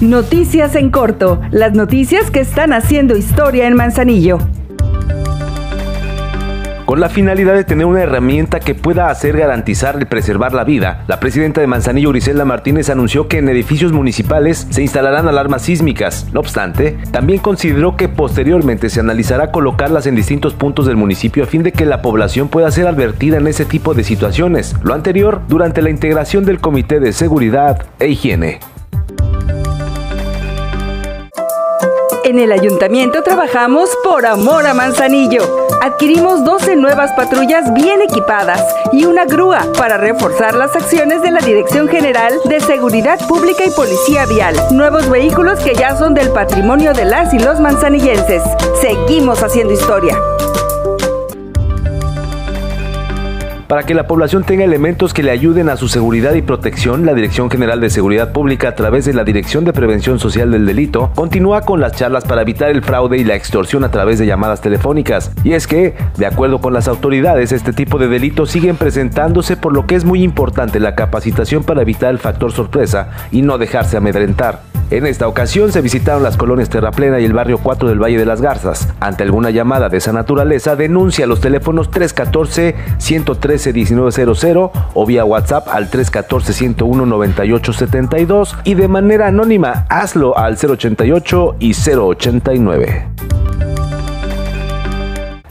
Noticias en corto, las noticias que están haciendo historia en Manzanillo. Con la finalidad de tener una herramienta que pueda hacer garantizar y preservar la vida, la presidenta de Manzanillo, Griselda Martínez, anunció que en edificios municipales se instalarán alarmas sísmicas. No obstante, también consideró que posteriormente se analizará colocarlas en distintos puntos del municipio a fin de que la población pueda ser advertida en ese tipo de situaciones. Lo anterior durante la integración del Comité de Seguridad e Higiene. En el ayuntamiento trabajamos por amor a Manzanillo. Adquirimos 12 nuevas patrullas bien equipadas y una grúa para reforzar las acciones de la Dirección General de Seguridad Pública y Policía Vial. Nuevos vehículos que ya son del patrimonio de las y los manzanillenses. Seguimos haciendo historia. Para que la población tenga elementos que le ayuden a su seguridad y protección, la Dirección General de Seguridad Pública, a través de la Dirección de Prevención Social del Delito, continúa con las charlas para evitar el fraude y la extorsión a través de llamadas telefónicas. Y es que, de acuerdo con las autoridades, este tipo de delitos siguen presentándose, por lo que es muy importante la capacitación para evitar el factor sorpresa y no dejarse amedrentar. En esta ocasión se visitaron las colonias Terraplena y el barrio 4 del Valle de las Garzas. Ante alguna llamada de esa naturaleza, denuncia los teléfonos 314-113-1900 o vía WhatsApp al 314-101-9872 y de manera anónima hazlo al 088 y 089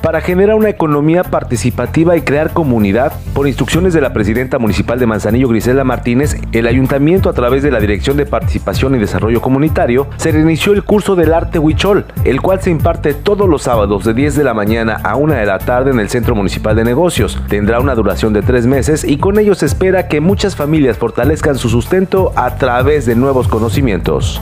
para generar una economía participativa y crear comunidad. Por instrucciones de la presidenta municipal de Manzanillo, Grisela Martínez, el ayuntamiento a través de la Dirección de Participación y Desarrollo Comunitario se reinició el curso del arte huichol, el cual se imparte todos los sábados de 10 de la mañana a 1 de la tarde en el Centro Municipal de Negocios. Tendrá una duración de tres meses y con ello se espera que muchas familias fortalezcan su sustento a través de nuevos conocimientos.